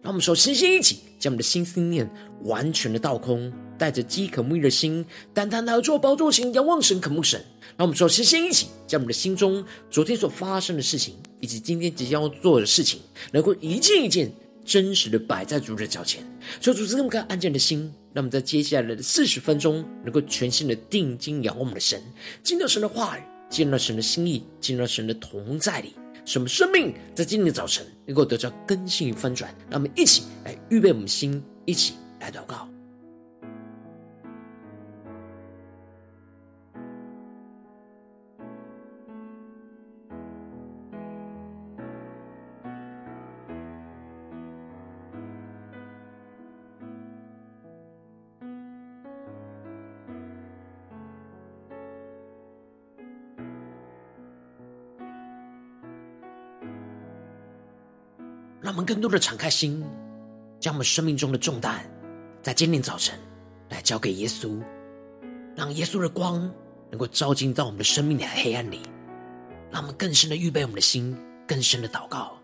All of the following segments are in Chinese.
让我们说，星星一起，将我们的心思念完全的倒空，带着饥渴沐浴的心，单单来做宝座前，仰望神、渴慕神。让我们说，星星一起，将我们的心中昨天所发生的事情，以及今天即将要做的事情，能够一件一件真实的摆在主的脚前。求主赐这么个安静的心，让我们在接下来的四十分钟，能够全心的定睛仰望我们的神，进到神的话语，进入到神的心意，进入神的同在里。什么生命在今天的早晨能够得到更新与翻转？让我们一起来预备我们心，一起来祷告。让我们更多的敞开心，将我们生命中的重担，在今天早晨来交给耶稣，让耶稣的光能够照进到我们的生命的黑暗里，让我们更深的预备我们的心，更深的祷告。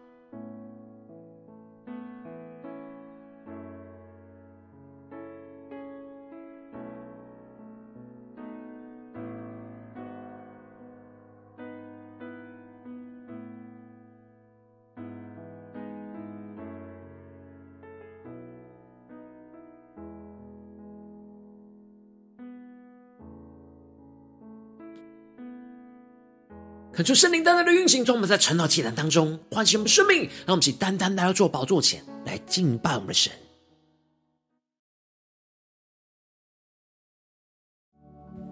恳求圣灵单单的运行，从我们在晨祷祭坛当中唤醒我们生命，让我们起单单来到做宝座前来敬拜我们的神。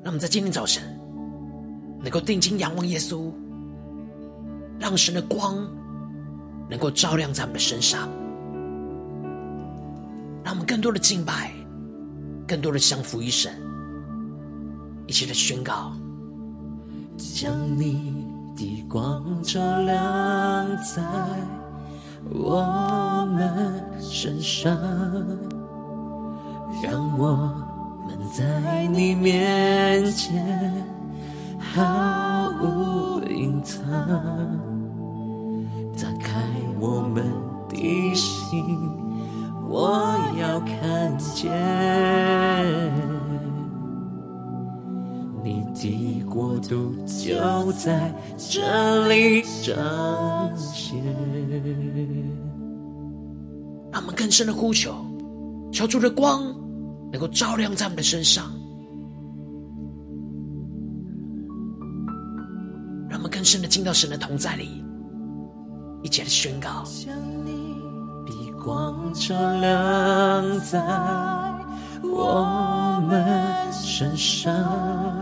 让我们在今天早晨能够定睛仰望耶稣，让神的光能够照亮在我们的身上，让我们更多的敬拜，更多的降服于神，一起来宣告，将你。的光照亮在我们身上，让我们在你面前毫无隐藏，打开我们的心，我要看见。国度就在这里彰显。让我们更深的呼求，求主的光能够照亮在我们的身上，让我们更深的进到神的同在里，一起来宣告：将你光照亮在我们身上。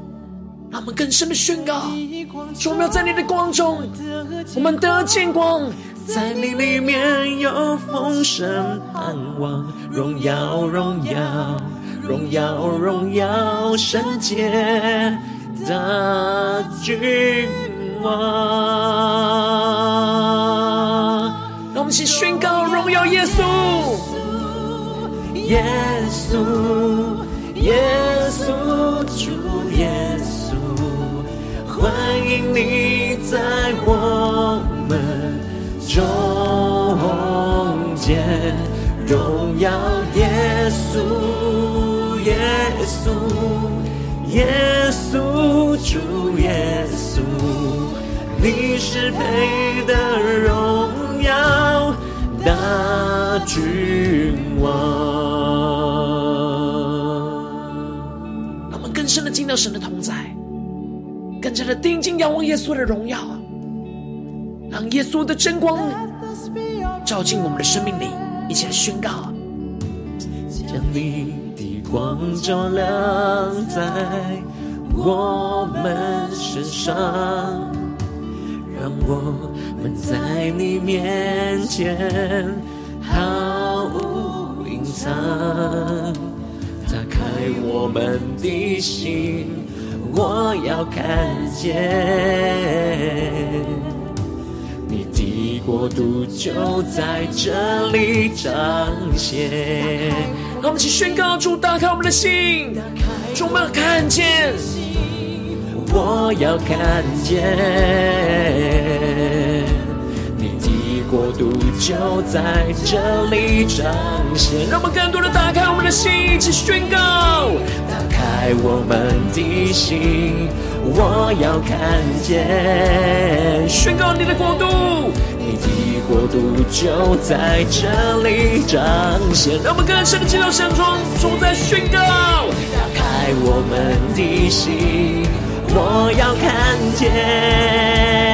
让我们更深的宣告：说我要在你的光中，我们的见光，在你里面有丰盛盼望，荣耀荣耀荣耀荣耀圣洁的君王。让我们一起宣告：荣耀耶稣，耶稣，耶稣主。欢迎你在我们中间，荣耀耶稣，耶稣，耶稣，主耶稣，你是配得荣耀大君王。我们更深的进到神的同在。更加的定睛仰望耶稣的荣耀，让耶稣的真光照进我们的生命里，一起来宣告。将你的光照亮在我们身上，让我们在你面前毫无隐藏。打开我们的心，我要看见你的。国度就在这里彰显。让我们一起宣告：主，打开我们的心，主，我们看见，我要看见，国度就在这里彰显。让我们更多的打开我们的心，一起宣告：打开我们的心，我要看见，宣告你的国度。你的国度就在这里彰显，让我们更深的进入到神中，主在宣告，打开我们的心，我要看见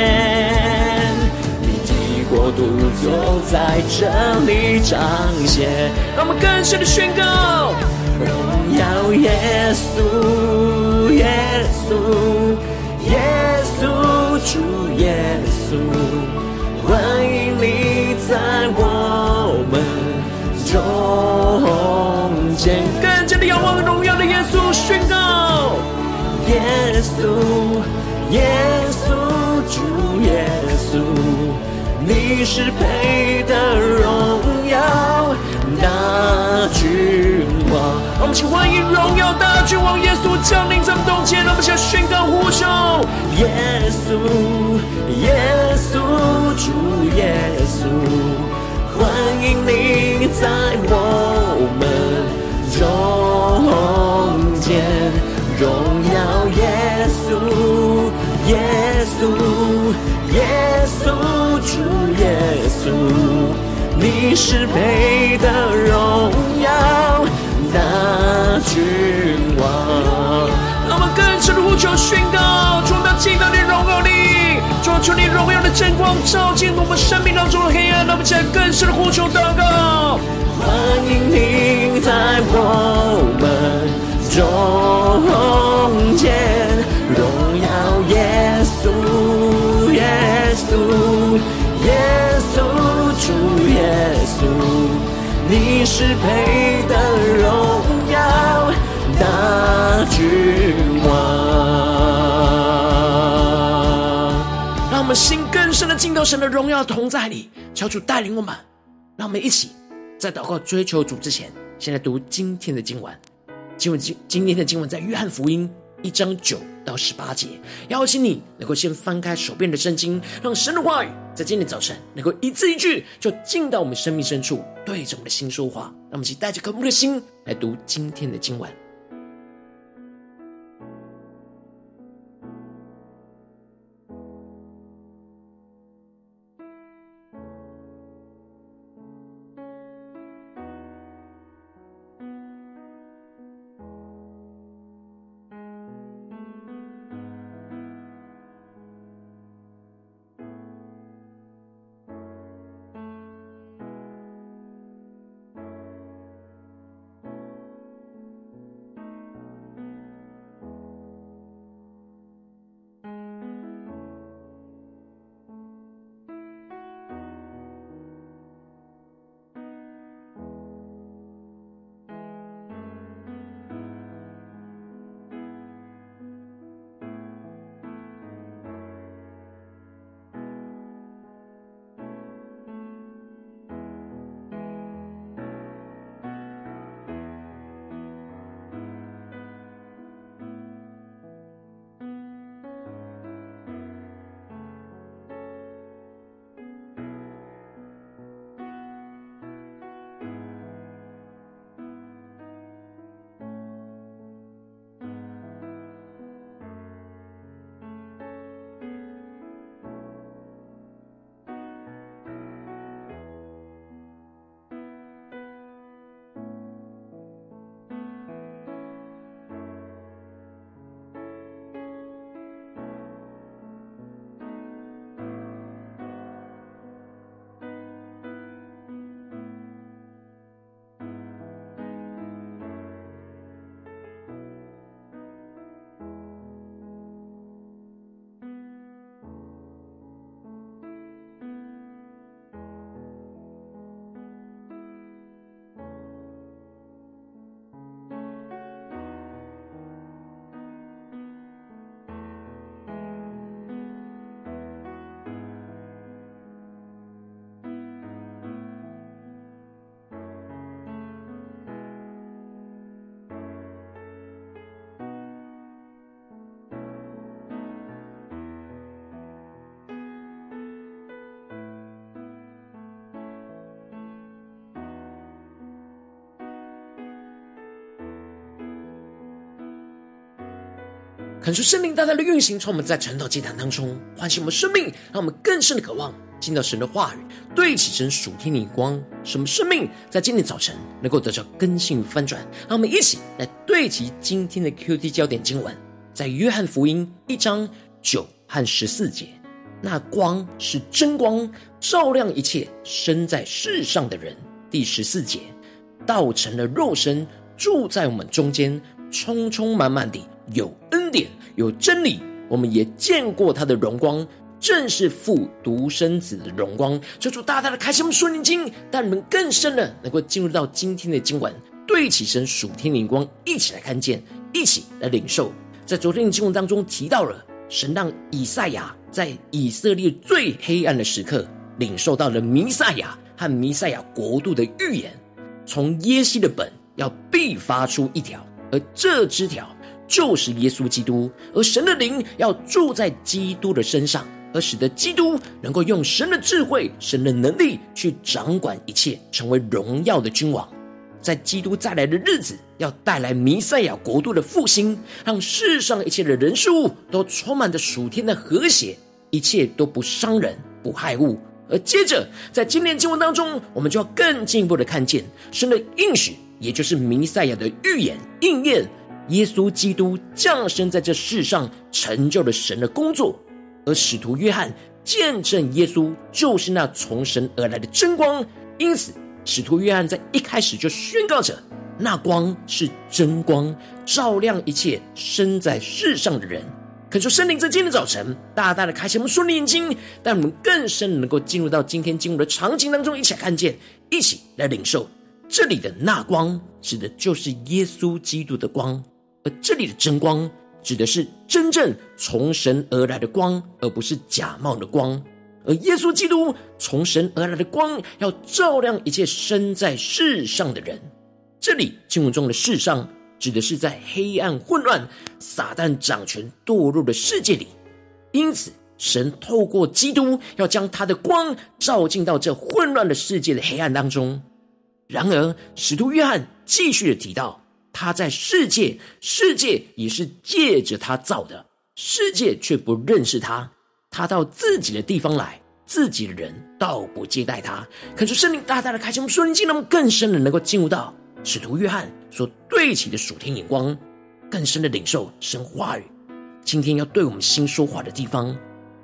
国度就在这里彰显，让我们更深的宣告，荣耀耶稣，耶稣，耶稣，主耶稣。欢迎你在我们中间，更加的仰望荣耀的耶稣宣告：耶稣，耶稣你是配得荣耀大君王。我们请欢迎荣耀大君王耶稣降临在我们中间，让我们先宣告呼求：耶稣，耶稣。主耶稣，欢迎你在我们中间，荣耀，耶稣，耶稣，主耶稣，你是配得荣耀大君王。让我们更深的呼求宣告，主的敬拜你荣耀你。主，求你荣耀的真光照进我们生命当中的黑暗，让我们在更深的呼求祷告。欢迎你在我们中间，荣耀耶稣，耶稣，你是配得荣耀大君王。让我们心更深的进到神的荣耀同在里，求主带领我们。让我们一起在祷告追求主之前，先来读今天的经文。经文今今天的经文在约翰福音一章九到十八节。邀请你能够先翻开手边的圣经，让神的话语在今天早晨能够一字一句就进到我们生命深处，对着我们的心说话。让我们一起带着渴慕的心来读今天的经文。恳求圣灵大大的运行，从我们在晨祷祭坛当中唤醒我们生命，让我们更深的渴望进到神的话语，对齐神属天的光，使我们生命在今天早晨能够得到更新翻转。让我们一起来对齐今天的 QT 焦点经文，在约翰福音一章九和十四节。那光是真光，照亮一切生在世上的人。第十四节，道成了肉身，住在我们中间，充充满满的有恩有真理。我们也见过他的荣光，正是父独生子的荣光。求主大大的开启我们属灵经，让我们更深的能够进入到今天的经文，对起身属天灵光，一起来看见，一起来领受。在昨天的经文当中提到了，神让以赛亚。在以色列最黑暗的时刻，领受到了弥赛亚和弥赛亚国度的预言。从耶西的本要必发出一条，而这枝条就是耶稣基督。而神的灵要住在基督的身上，而使得基督能够用神的智慧、神的能力去掌管一切，成为荣耀的君王。在基督再来的日子，要带来弥赛亚国度的复兴，让世上一切的人事物都充满着属天的和谐。一切都不伤人、不害物，而接着在今天经文当中，我们就要更进一步的看见神的应许，也就是弥赛亚的预言应验。耶稣基督降生在这世上，成就了神的工作。而使徒约翰见证耶稣就是那从神而来的真光，因此使徒约翰在一开始就宣告着：那光是真光，照亮一切生在世上的人。恳求圣灵在今天的早晨，大大的开启我们属灵眼睛，让我们更深能够进入到今天经文的场景当中，一起来看见，一起来领受。这里的那光，指的就是耶稣基督的光；而这里的真光，指的是真正从神而来的光，而不是假冒的光。而耶稣基督从神而来的光，要照亮一切生在世上的人。这里经文中的世上。指的是在黑暗混乱、撒旦掌权堕落的世界里，因此神透过基督要将他的光照进到这混乱的世界的黑暗当中。然而，使徒约翰继续的提到，他在世界，世界也是借着他造的，世界却不认识他。他到自己的地方来，自己的人倒不接待他。可是圣灵大大的开启我们属灵经，让我们更深的能够进入到。使徒约翰所对齐的属天眼光，更深的领受神话语。今天要对我们心说话的地方，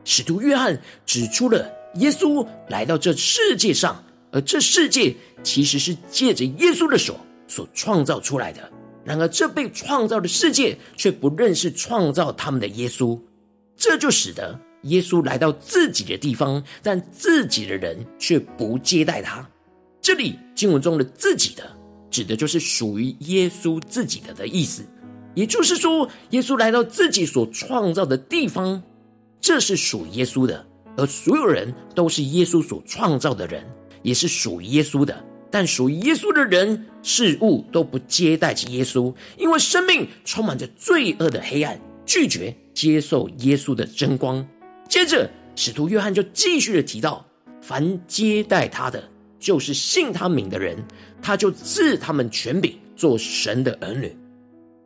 使徒约翰指出了耶稣来到这世界上，而这世界其实是借着耶稣的手所创造出来的。然而，这被创造的世界却不认识创造他们的耶稣，这就使得耶稣来到自己的地方，但自己的人却不接待他。这里经文中的自己的。指的就是属于耶稣自己的的意思，也就是说，耶稣来到自己所创造的地方，这是属于耶稣的，而所有人都是耶稣所创造的人，也是属于耶稣的。但属于耶稣的人事物都不接待起耶稣，因为生命充满着罪恶的黑暗，拒绝接受耶稣的真光。接着，使徒约翰就继续的提到，凡接待他的。就是信他名的人，他就赐他们权柄做神的儿女，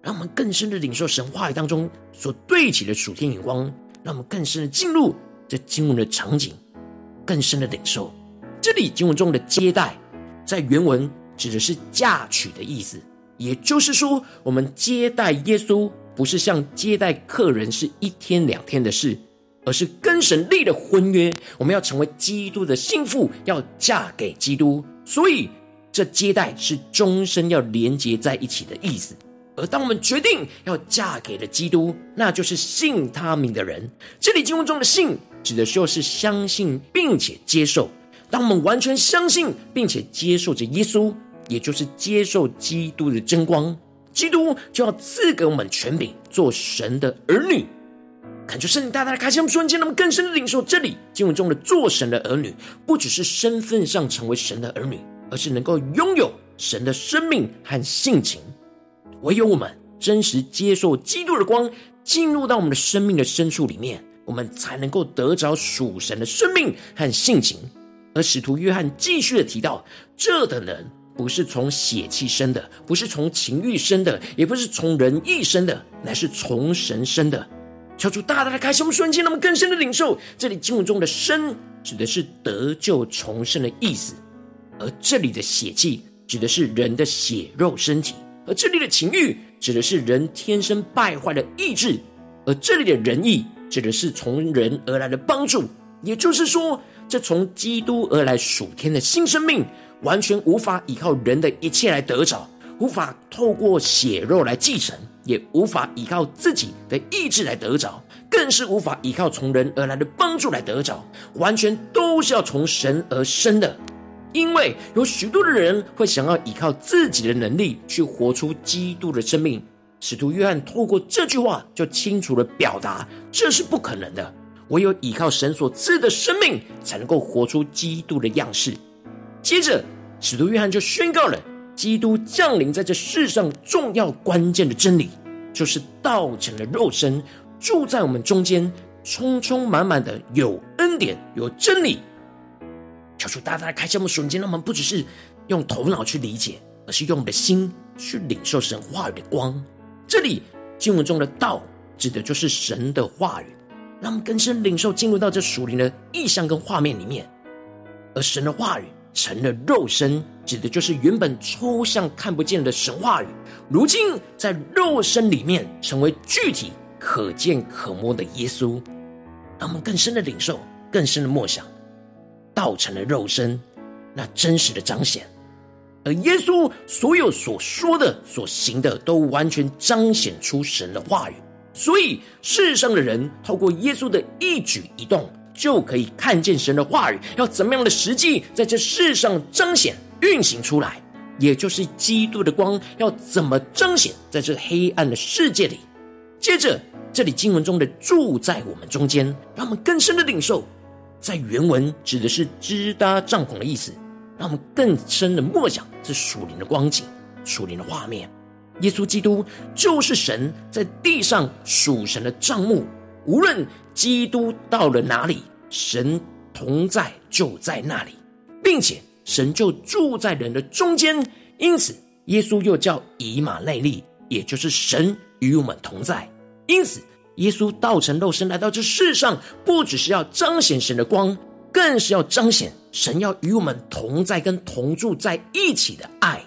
让我们更深的领受神话语当中所对齐的属天眼光，让我们更深的进入这经文的场景，更深的领受。这里经文中的接待，在原文指的是嫁娶的意思，也就是说，我们接待耶稣，不是像接待客人是一天两天的事。而是跟神立了婚约，我们要成为基督的新妇，要嫁给基督，所以这接待是终身要连结在一起的意思。而当我们决定要嫁给了基督，那就是信他名的人。这里经文中的“信”指的就是相信并且接受。当我们完全相信并且接受着耶稣，也就是接受基督的真光，基督就要赐给我们权柄，做神的儿女。恳求圣灵大大的开启我们瞬间，那么更深的领受这里经文中的做神的儿女，不只是身份上成为神的儿女，而是能够拥有神的生命和性情。唯有我们真实接受基督的光，进入到我们的生命的深处里面，我们才能够得着属神的生命和性情。而使徒约翰继续的提到，这等人不是从血气生的，不是从情欲生的，也不是从人意生的，乃是从神生的。求主大大的开启我们瞬间，那么更深的领受。这里经文中的“生”指的是得救重生的意思，而这里的血气指的是人的血肉身体，而这里的情欲指的是人天生败坏的意志，而这里的仁义指的是从人而来的帮助。也就是说，这从基督而来属天的新生命，完全无法依靠人的一切来得着，无法透过血肉来继承。也无法依靠自己的意志来得着，更是无法依靠从人而来的帮助来得着，完全都是要从神而生的。因为有许多的人会想要依靠自己的能力去活出基督的生命，使徒约翰透过这句话就清楚地表达，这是不可能的。唯有依靠神所赐的生命，才能够活出基督的样式。接着，使徒约翰就宣告了。基督降临在这世上，重要关键的真理，就是道成了肉身，住在我们中间，充充满满的有恩典、有真理。求主大大开启我们瞬间，让我们不只是用头脑去理解，而是用我们的心去领受神话语的光。这里经文中的道，指的就是神的话语，让我们更深领受，进入到这属灵的意象跟画面里面，而神的话语。成了肉身，指的就是原本抽象看不见的神话语，如今在肉身里面成为具体可见可摸的耶稣，让我们更深的领受，更深的默想，道成了肉身，那真实的彰显，而耶稣所有所说的、所行的，都完全彰显出神的话语，所以世上的人透过耶稣的一举一动。就可以看见神的话语要怎么样的实际在这世上彰显运行出来，也就是基督的光要怎么彰显在这黑暗的世界里。接着，这里经文中的住在我们中间，让我们更深的领受，在原文指的是支搭帐篷的意思，让我们更深的默想这属灵的光景、属灵的画面。耶稣基督就是神在地上属神的帐幕。无论基督到了哪里，神同在就在那里，并且神就住在人的中间。因此，耶稣又叫以马内利，也就是神与我们同在。因此，耶稣道成肉身来到这世上，不只是要彰显神的光，更是要彰显神要与我们同在跟同住在一起的爱。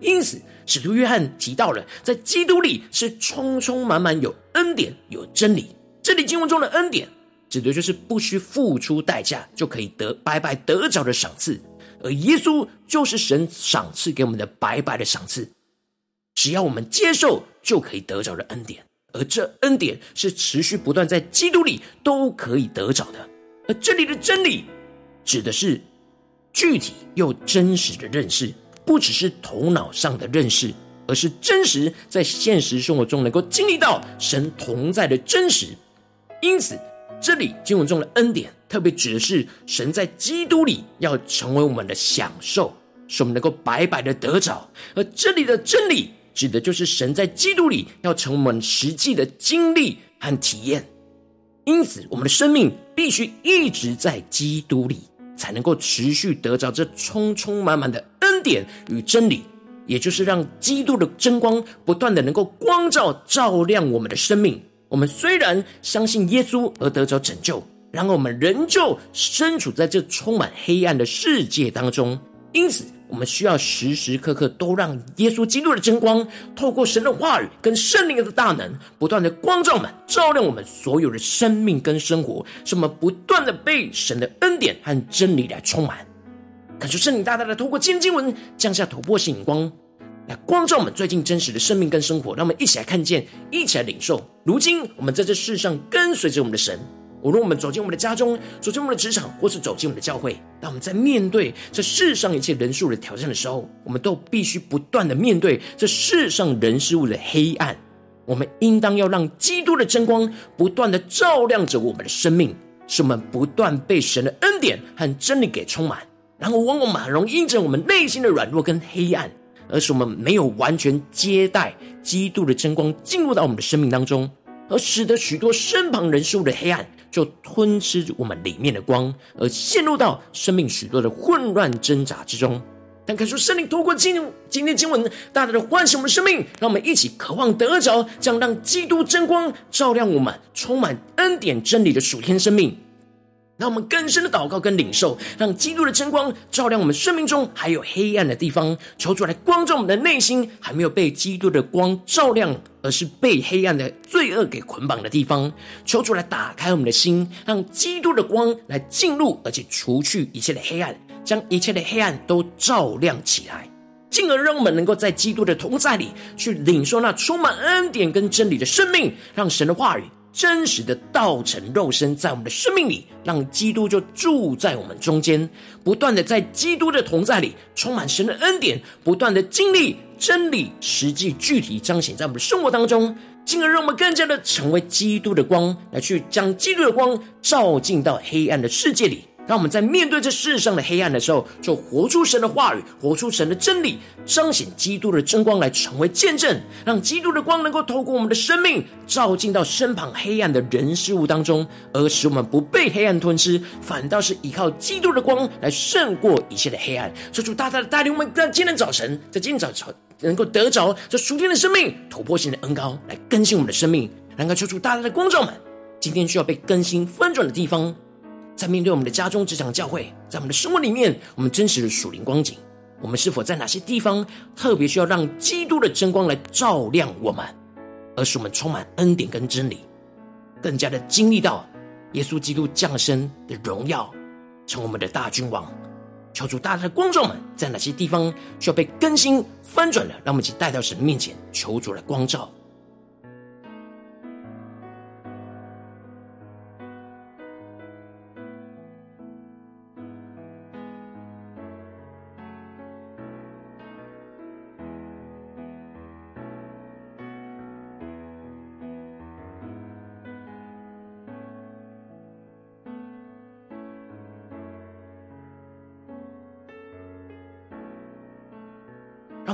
因此，使徒约翰提到了，在基督里是充充满满有恩典、有真理。这里经文中的恩典，指的就是不需付出代价就可以得白白得着的赏赐，而耶稣就是神赏赐给我们的白白的赏赐，只要我们接受就可以得着的恩典，而这恩典是持续不断在基督里都可以得着的。而这里的真理，指的是具体又真实的认识，不只是头脑上的认识，而是真实在现实生活中能够经历到神同在的真实。因此，这里经文中的恩典，特别指的是神在基督里要成为我们的享受，使我们能够白白的得着；而这里的真理，指的就是神在基督里要成为我们实际的经历和体验。因此，我们的生命必须一直在基督里，才能够持续得着这充充满满的恩典与真理，也就是让基督的真光不断的能够光照照亮我们的生命。我们虽然相信耶稣而得着拯救，然而我们仍旧身处在这充满黑暗的世界当中。因此，我们需要时时刻刻都让耶稣基督的真光，透过神的话语跟圣灵的大能，不断的光照们，照亮我们所有的生命跟生活，使我们不断的被神的恩典和真理来充满。感谢圣灵大大的透过今天经文降下突破性眼光。来光照我们最近真实的生命跟生活，让我们一起来看见，一起来领受。如今我们在这世上跟随着我们的神，无论我们走进我们的家中，走进我们的职场，或是走进我们的教会，当我们在面对这世上一切人数的挑战的时候，我们都必须不断的面对这世上人事物的黑暗。我们应当要让基督的真光不断的照亮着我们的生命，使我们不断被神的恩典和真理给充满。然后往往很容易因着我们内心的软弱跟黑暗。而是我们没有完全接待基督的真光进入到我们的生命当中，而使得许多身旁人事物的黑暗就吞吃我们里面的光，而陷入到生命许多的混乱挣扎之中。但看说圣灵透过今今天经文大大的唤醒我们生命，让我们一起渴望得着，将让基督真光照亮我们，充满恩典真理的属天生命。让我们更深的祷告跟领受，让基督的真光照亮我们生命中还有黑暗的地方，求主来光照我们的内心还没有被基督的光照亮，而是被黑暗的罪恶给捆绑的地方。求主来打开我们的心，让基督的光来进入，而且除去一切的黑暗。将一切的黑暗都照亮起来，进而让我们能够在基督的同在里去领受那充满恩典跟真理的生命，让神的话语真实的道成肉身在我们的生命里，让基督就住在我们中间，不断的在基督的同在里充满神的恩典，不断的经历真理，实际具体彰显在我们的生活当中，进而让我们更加的成为基督的光，来去将基督的光照进到黑暗的世界里。让我们在面对这世上的黑暗的时候，就活出神的话语，活出神的真理，彰显基督的真光，来成为见证，让基督的光能够透过我们的生命，照进到身旁黑暗的人事物当中，而使我们不被黑暗吞噬，反倒是依靠基督的光来胜过一切的黑暗。求主大大的带领我们，在今天早晨，在今天早晨能够得着这属天的生命，突破性的恩膏来更新我们的生命，能够求主大大的光照们，今天需要被更新翻转的地方。在面对我们的家中、职场、教会，在我们的生活里面，我们真实的属灵光景，我们是否在哪些地方特别需要让基督的真光来照亮我们，而使我们充满恩典跟真理，更加的经历到耶稣基督降生的荣耀，成为我们的大君王。求主大大的光照们，在哪些地方需要被更新翻转的，让我们一起带到神面前，求主来光照。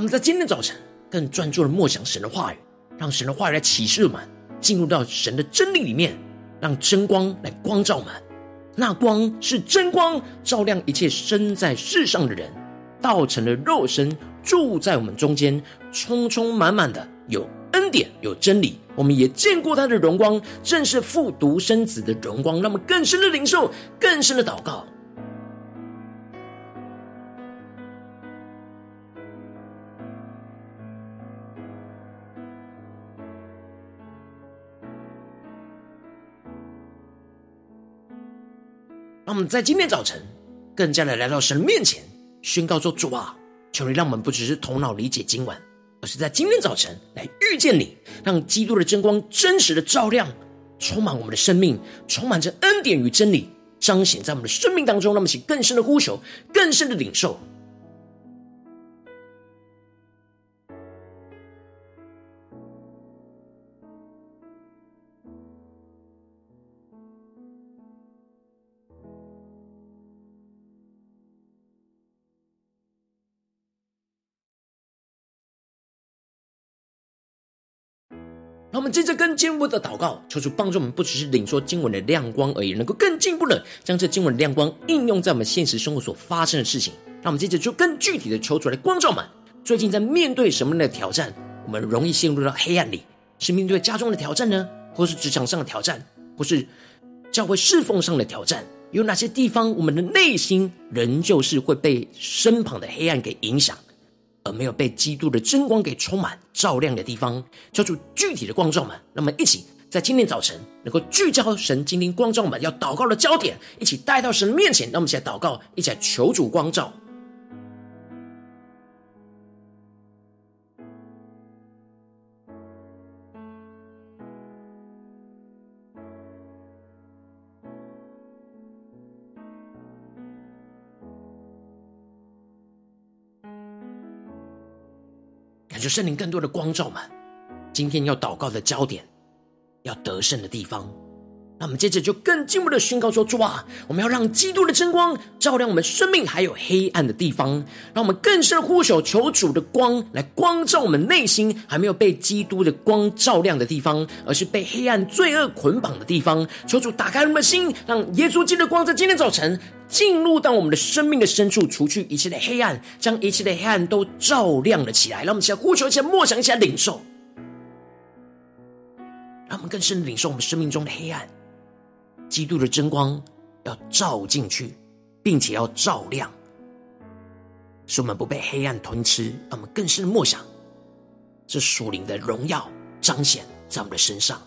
们在今天早晨更专注的默想神的话语，让神的话语来启示我们，进入到神的真理里面，让真光来光照我们。那光是真光，照亮一切生在世上的人，道成了肉身，住在我们中间，充充满满的有恩典，有真理。我们也见过他的荣光，正是父独生子的荣光。让我们更深的领受，更深的祷告。让我们在今天早晨，更加的来到神面前，宣告说：“主啊，求你让我们不只是头脑理解今晚，而是在今天早晨来遇见你，让基督的真光真实的照亮，充满我们的生命，充满着恩典与真理，彰显在我们的生命当中。那么，请更深的呼求，更深的领受。”们接着更进一步的祷告，求主帮助我们，不只是领受经文的亮光而已，能够更进一步的将这经文的亮光应用在我们现实生活所发生的事情。让我们接着就更具体的求主来光照我们。最近在面对什么样的挑战，我们容易陷入到黑暗里？是面对家中的挑战呢，或是职场上的挑战，或是教会侍奉上的挑战？有哪些地方我们的内心仍旧是会被身旁的黑暗给影响？而没有被基督的真光给充满照亮的地方，叫出具体的光照们。那么一起在今天早晨能够聚焦神今天光照们要祷告的焦点，一起带到神面前。那我们一起祷告，一起来求主光照。就圣灵更多的光照们，今天要祷告的焦点，要得胜的地方，那我们接着就更进一步的宣告说：主啊，我们要让基督的真光照亮我们生命还有黑暗的地方，让我们更深呼求，求主的光来光照我们内心还没有被基督的光照亮的地方，而是被黑暗罪恶捆绑的地方。求主打开我们的心，让耶稣基督的光在今天早晨进入到我们的生命的深处，除去一切的黑暗，将一切的黑暗都照亮了起来。让我们先呼求，一下默想，一下领受，让我们更深的领受我们生命中的黑暗。基督的真光要照进去，并且要照亮，使我们不被黑暗吞吃。让我们更深的默想，这属灵的荣耀彰显在我们的身上。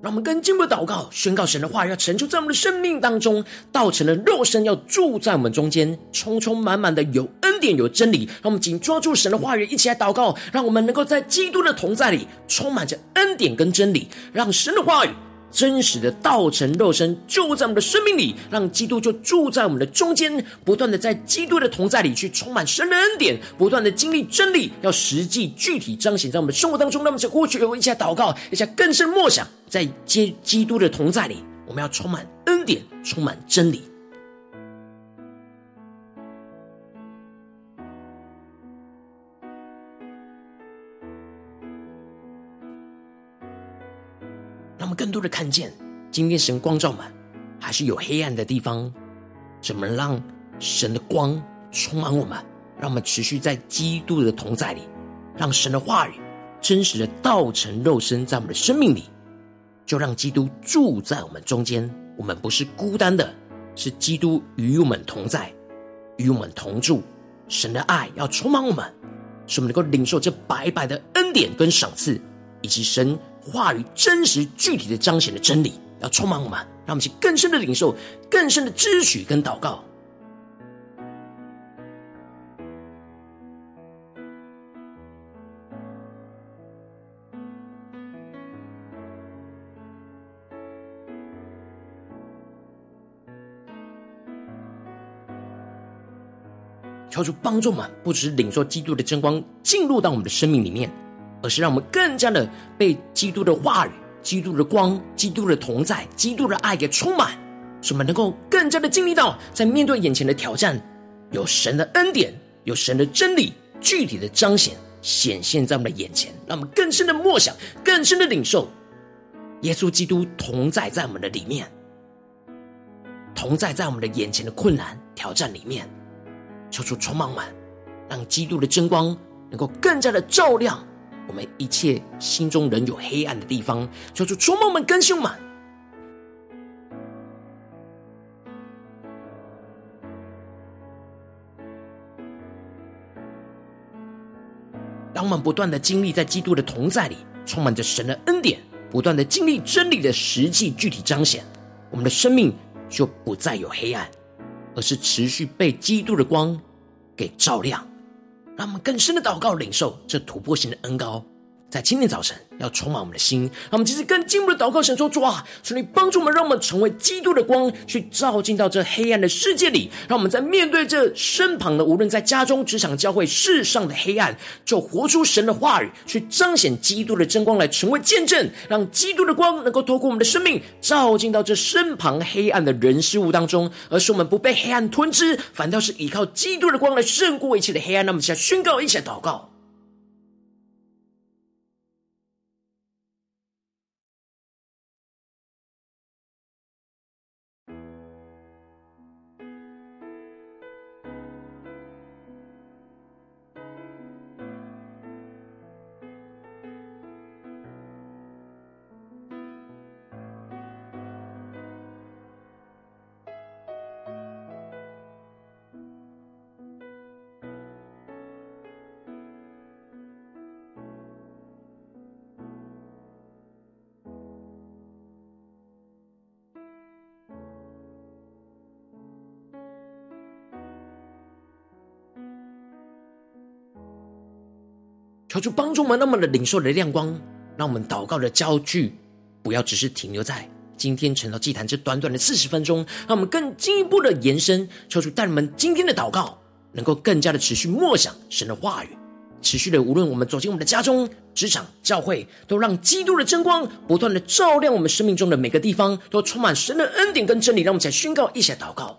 让我们跟进一步祷告，宣告神的话要成就在我们的生命当中，道成了肉身，要住在我们中间，充充满满的有恩典、有真理。让我们紧抓住神的话语，一起来祷告，让我们能够在基督的同在里，充满着恩典跟真理，让神的话语。真实的道成肉身，就在我们的生命里，让基督就住在我们的中间，不断的在基督的同在里去充满神的恩典，不断的经历真理，要实际具体彰显在我们生活当中。那么，就呼求一下祷告，一下更深默想，在基基督的同在里，我们要充满恩典，充满真理。更多的看见，今天神光照满，还是有黑暗的地方。怎么让神的光充满我们？让我们持续在基督的同在里，让神的话语真实的道成肉身在我们的生命里，就让基督住在我们中间。我们不是孤单的，是基督与我们同在，与我们同住。神的爱要充满我们，使我们能够领受这白白的恩典跟赏赐，以及神。话语真实具体的彰显的真理，要充满我们，让我们去更深的领受、更深的支取跟祷告。求主帮助我们，不只是领受基督的真光进入到我们的生命里面。而是让我们更加的被基督的话语、基督的光、基督的同在、基督的爱给充满，使我们能够更加的经历到，在面对眼前的挑战，有神的恩典，有神的真理，具体的彰显显现在我们的眼前，让我们更深的默想，更深的领受耶稣基督同在在我们的里面，同在在我们的眼前的困难挑战里面，求主充满满，让基督的真光能够更加的照亮。我们一切心中仍有黑暗的地方，求主触摸我们，更新我们。当我们不断的经历在基督的同在里，充满着神的恩典，不断的经历真理的实际具体彰显，我们的生命就不再有黑暗，而是持续被基督的光给照亮。让我们更深的祷告，领受这突破性的恩高，在今天早晨要充满我们的心。让我们继续更进一步的祷告，神说：主啊，求你帮助我们，让我们成为基督的光，去照进到这黑暗的世界里。让我们在面对这身旁的，无论在家中、职场、教会、世上的黑暗，就活出神的话语，去彰显基督的真光，来成为见证，让基督的光能够透过我们的生命，照进到这身旁黑暗的人事物当中，而使我们不被黑暗吞吃，反倒是依靠基督的光来胜过一切的黑暗。那么，现在宣告，一起祷告。求主帮助我们，那么的领受的亮光，让我们祷告的焦距不要只是停留在今天晨祷祭坛这短短的四十分钟，让我们更进一步的延伸。求主带我们今天的祷告，能够更加的持续默想神的话语。持续的，无论我们走进我们的家中、职场、教会，都让基督的真光不断的照亮我们生命中的每个地方，都充满神的恩典跟真理。让我们一起来宣告，一起来祷告。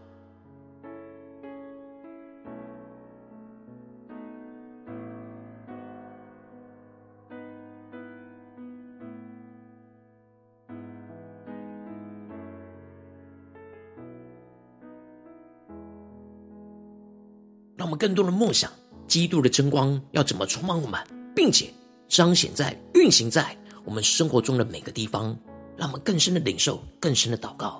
更多的梦想，基督的真光要怎么充满我们，并且彰显在、运行在我们生活中的每个地方，让我们更深的领受、更深的祷告。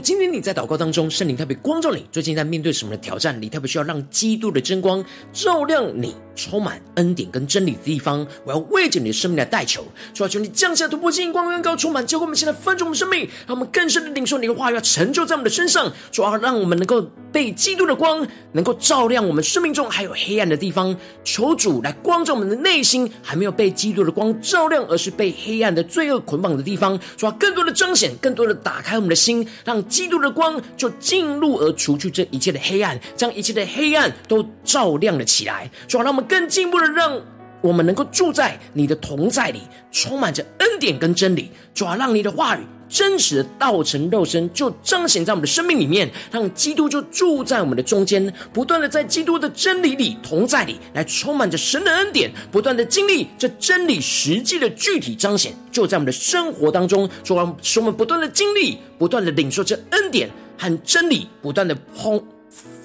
今天你在祷告当中，圣灵特别光照你，最近在面对什么的挑战？你特别需要让基督的真光照亮你，充满恩典跟真理的地方。我要为着你的生命来代求，主要求你降下突破性、光、更、高，充满，教会我们现在翻转我们生命，让我们更深的领受你的话，要成就在我们的身上。主要让我们能够被基督的光能够照亮我们生命中还有黑暗的地方。求主来光照我们的内心，还没有被基督的光照亮，而是被黑暗的罪恶捆绑的地方。主要更多的彰显，更多的打开我们的心，让。基督的光就进入而除去这一切的黑暗，将一切的黑暗都照亮了起来。主啊，让我们更进一步的，让我们能够住在你的同在里，充满着恩典跟真理。主啊，让你的话语真实的道成肉身，就彰显在我们的生命里面，让基督就住在我们的中间，不断的在基督的真理里同在里，来充满着神的恩典，不断的经历这真理实际的具体彰显，就在我们的生活当中。主啊，使我们不断的经历，不断的领受这恩典和真理，不断的轰。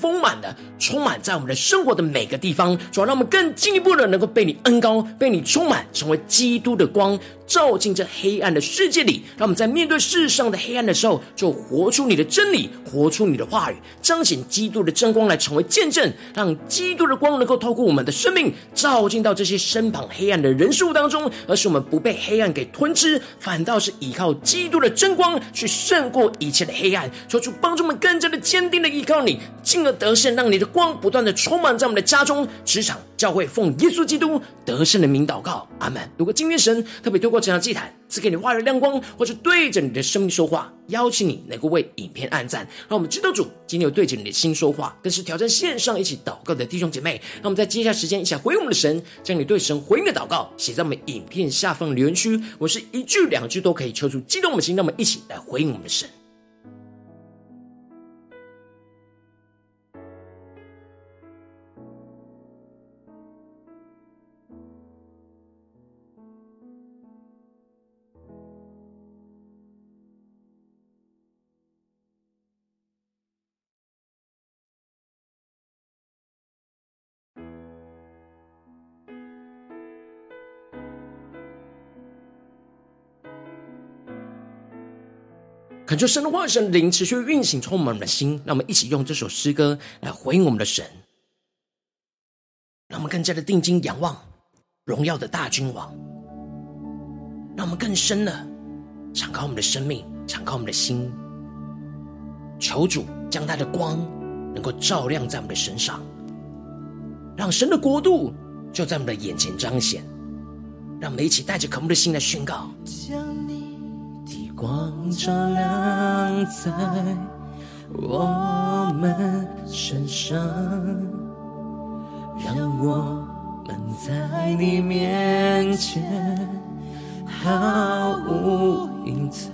丰满的，充满在我们的生活的每个地方，主要让我们更进一步的能够被你恩膏，被你充满，成为基督的光，照进这黑暗的世界里。让我们在面对世上的黑暗的时候，就活出你的真理，活出你的话语，彰显基督的真光来成为见证，让基督的光能够透过我们的生命，照进到这些身旁黑暗的人事物当中，而使我们不被黑暗给吞吃，反倒是依靠基督的真光去胜过一切的黑暗。求主帮助我们更加的坚定的依靠你，进而。得胜，让你的光不断的充满在我们的家中、职场、教会，奉耶稣基督得胜的名祷告，阿门。如果今天神特别透过这场祭坛赐给你话语亮光，或者对着你的生命说话，邀请你能够为影片按赞，让我们知道主今天有对着你的心说话，更是挑战线上一起祷告的弟兄姐妹。让我们在接下来时间一起回应我们的神，将你对神回应的祷告写在我们影片下方留言区，我是一句两句都可以抽出激动我们的心，让我们一起来回应我们的神。恳求神的话、神灵持续运行，充满我们的心。让我们一起用这首诗歌来回应我们的神，让我们更加的定睛仰望荣耀的大君王，让我们更深的敞开我们的生命，敞开我们的心，求主将他的光能够照亮在我们的身上，让神的国度就在我们的眼前彰显。让我们一起带着渴慕的心来宣告。光照亮在我们身上，让我们在你面前毫无隐藏，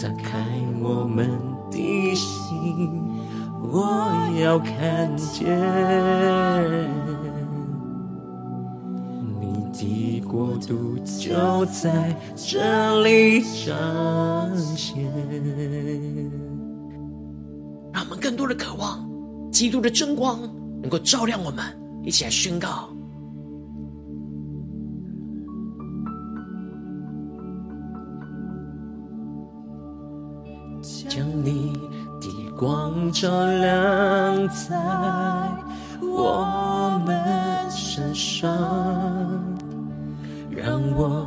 打开我们的心，我要看见。的国度就在这里彰显。让我们更多的渴望基督的真光能够照亮我们，一起来宣告：将你的光照亮在我们身上。让我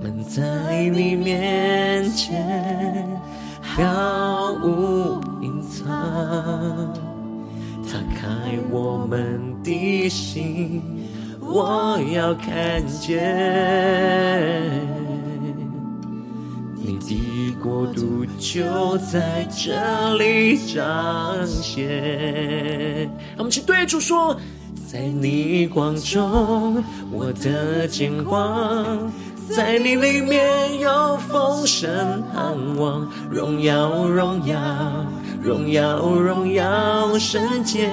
们在你面前毫无隐藏，打开我们的心，我要看见你的国度就在这里彰显。我们去对主说。在你光中，我的见光，在你里面有丰盛盼望，荣耀荣耀荣耀荣耀圣洁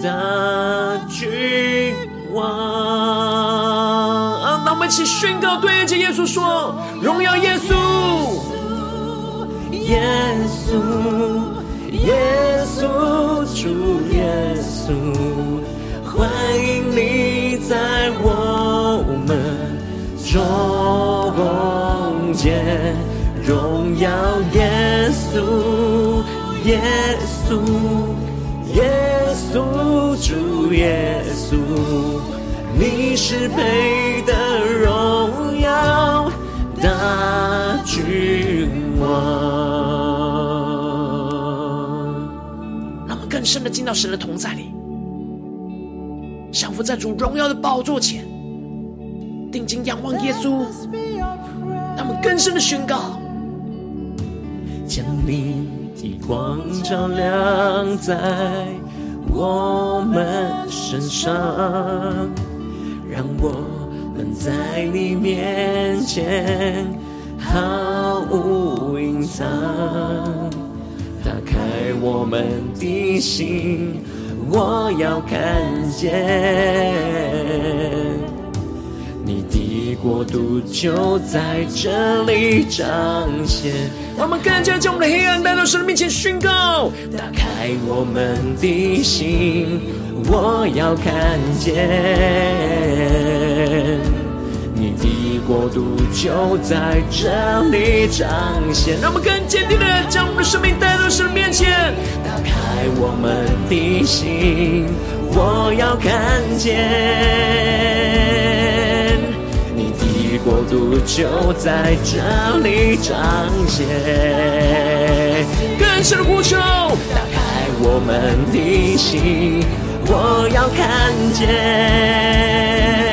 的君王。啊，那我们一起宣告，对着耶稣说：荣耀耶稣，耶稣，耶稣，主耶稣。欢迎你在我们中间，荣耀耶稣，耶稣，耶稣，主耶稣，你是配更深的进到神的同在里。降服在主荣耀的宝座前，定睛仰望耶稣，让我们更深的宣告：将你的光照亮在我们身上，让我们在你面前毫无隐藏，打开我们的心。我要看见你的国度就在这里彰显。让我们更加将我们的黑暗带到神的面前宣告，打开我们的心，我要看见你的国度就在这里彰显。让我们更坚定的将我们的生命带到神的面前。打开我们的心，我要看见你的国度就在这里彰显。更深的呼求，打开我们的心，我要看见。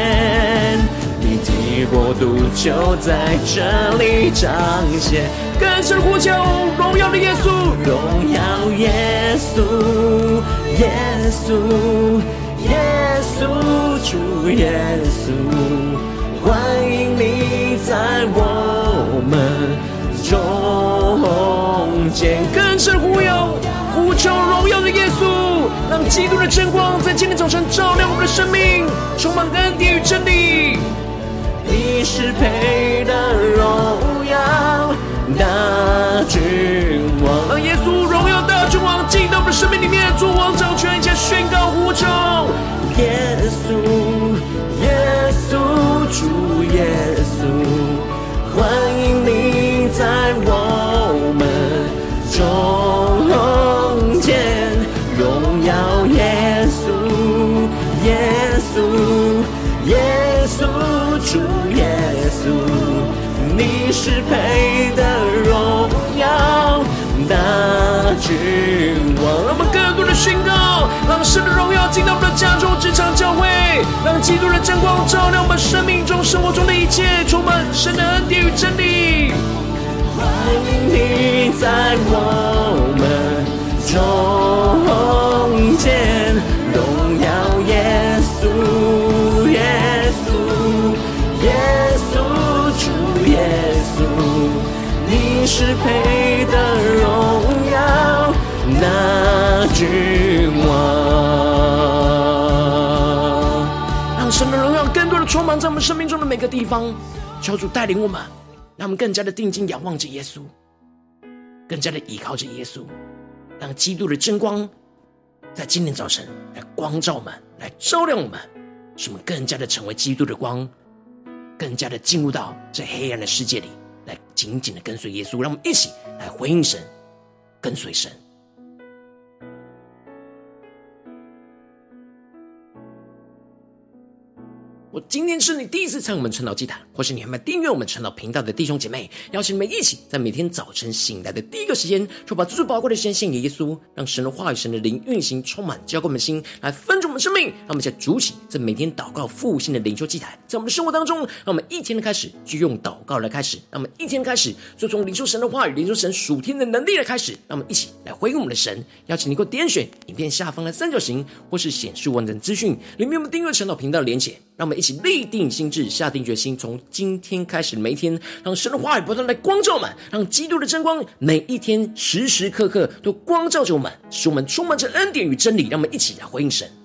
国度就在这里彰显，更深呼求荣耀的耶稣，荣耀耶稣，耶稣，耶稣，主耶稣，欢迎你在我们中间，更深呼求，呼求荣耀的耶稣，让基督的真光在今天早晨照亮我们的生命，充满恩典与真理。你是配的荣耀大君王，让耶稣荣耀大君王进到我们生命里面，做王掌权，一切宣告呼求。耶稣，耶稣，主耶是配的荣耀大君王。让我们更多的宣告，让神的荣耀进到我们的家中、职场、教会，让基督的真光照亮我们生命中、生活中的一切，充满神的恩典与真理。欢迎你在我们中间，是配得荣耀那君王。让神的荣耀更多的充满在我们生命中的每个地方，求主带领我们。让我们更加的定睛仰望着耶稣，更加的依靠着耶稣，让基督的真光在今天早晨来光照我们，来照亮我们，使我们更加的成为基督的光，更加的进入到这黑暗的世界里，来紧紧的跟随耶稣。让我们一起来回应神，跟随神。我今天是你第一次参与我们晨祷祭坛，或是你还没订阅我们晨祷频道的弟兄姐妹，邀请你们一起在每天早晨醒来的第一个时间，就把最宝贵的时间献给耶稣，让神的话语、神的灵运行充满，浇灌我们的心，来分盛我们生命。让我们在主起这每天祷告复兴的灵修祭坛，在我们的生活当中，让我们一天的开始就用祷告来开始，让我们一天开始就从领受神的话语、领受神属天的能力来开始。让我们一起来回应我们的神。邀请你给我点选影片下方的三角形，或是显示完整资讯里面我们订阅晨祷频道的连结。让我们一起立定心志，下定决心，从今天开始，每一天让神的话语不断来光照我们，让基督的真光每一天时时刻刻都光照着我们，使我们充满着恩典与真理。让我们一起来回应神。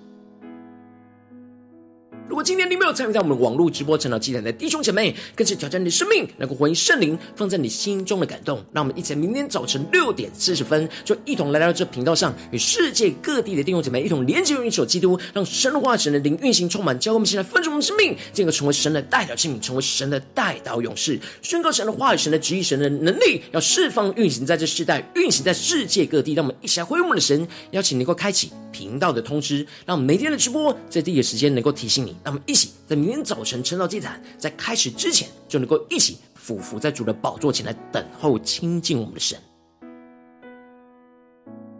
如果今天你没有参与到我们网络直播成长祭坛的弟兄姐妹，更是挑战你的生命，能够回应圣灵放在你心中的感动。让我们一起明天早晨六点四十分，就一同来到这频道上，与世界各地的弟兄姐妹一同连接、用一手基督，让神的话、神的灵运行充满，教会我们现在分盛我们生命，进而成为神的代表器皿，成为神的代祷勇士，宣告神的话语、神的旨意、神的能力，要释放运行在这世代，运行在世界各地。让我们一起来回应我们的神，邀请能够开启频道的通知，让每天的直播在第一时间能够提醒你。让我们一起在明天早晨晨到祭坛在开始之前，就能够一起俯伏在主的宝座前来等候亲近我们的神。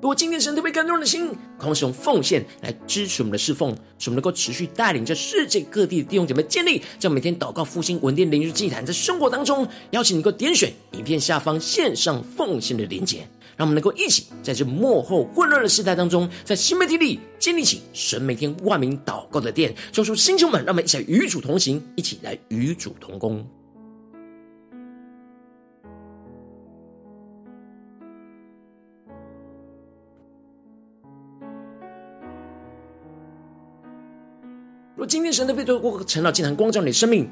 如果今天神特别感动的心，渴望使用奉献来支持我们的侍奉，使我们能够持续带领着世界各地的弟兄姐妹建立这每天祷告复兴稳定灵修祭坛，在生活当中，邀请你能够点选影片下方线上奉献的连结。让我们能够一起在这幕后混乱的时代当中，在新媒体里建立起神每天万名祷告的殿。就说星球们，让我们一起来与主同行，一起来与主同工。若今天神的被透过晨祷祭坛光照你的生命，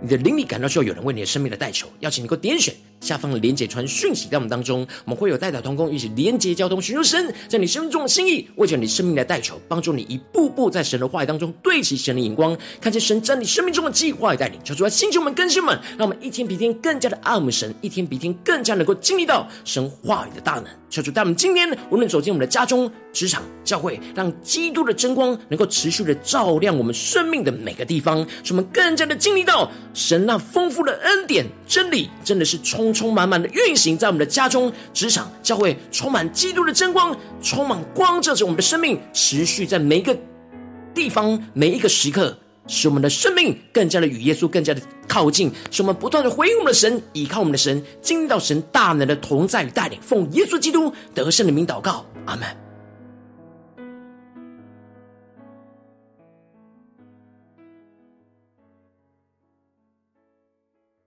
你的灵里感到需要有人为你的生命的代求，邀请你给我点选下方的连结传讯息在我们当中，我们会有代祷同工一起连结交通，寻求神在你生命中的心意，为着你生命的代求，帮助你一步步在神的话语当中对齐神的眼光，看见神在你生命中的计划与带领。求主来星球们、更新们，让我们一天比一天更加的爱慕神，一天比一天更加能够经历到神话语的大能。求主带我们今天无论走进我们的家中、职场、教会，让基督的真光能够持续的照亮我们生命的每个地方，使我们更加的经历到神那丰富的恩典、真理，真的是充充。满满的运行在我们的家中、职场、教会，充满基督的真光，充满光照着我们的生命，持续在每一个地方、每一个时刻，使我们的生命更加的与耶稣更加的靠近，使我们不断的回应我们的神，依靠我们的神，经历到神大能的同在与带领。奉耶稣基督得胜的名祷告，阿门。